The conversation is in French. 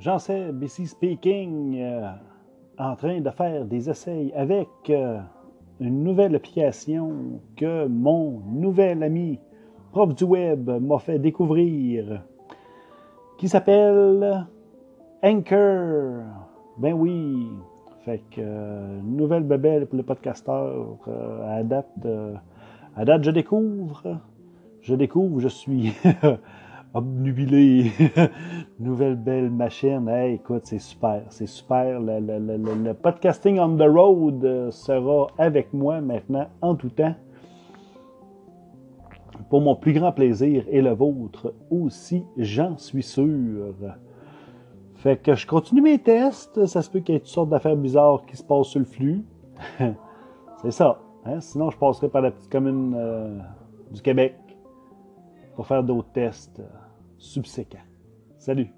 J'en sais, BC Speaking, euh, en train de faire des essais avec euh, une nouvelle application que mon nouvel ami prof du web m'a fait découvrir, qui s'appelle Anchor. Ben oui, fait que euh, nouvelle bebelle pour le podcasteur. à date, à date, je découvre, je découvre, je suis obnubilé. Nouvelle belle machine. Hey, écoute, c'est super. C'est super. Le, podcasting on the road euh, sera avec moi maintenant en tout temps. Pour mon plus grand plaisir et le vôtre aussi, j'en suis sûr. Fait que je continue mes tests. Ça se peut qu'il y ait toutes sortes d'affaires bizarres qui se passent sur le flux. c'est ça. Hein? Sinon, je passerai par la petite commune euh, du Québec pour faire d'autres tests subséquents. Salut!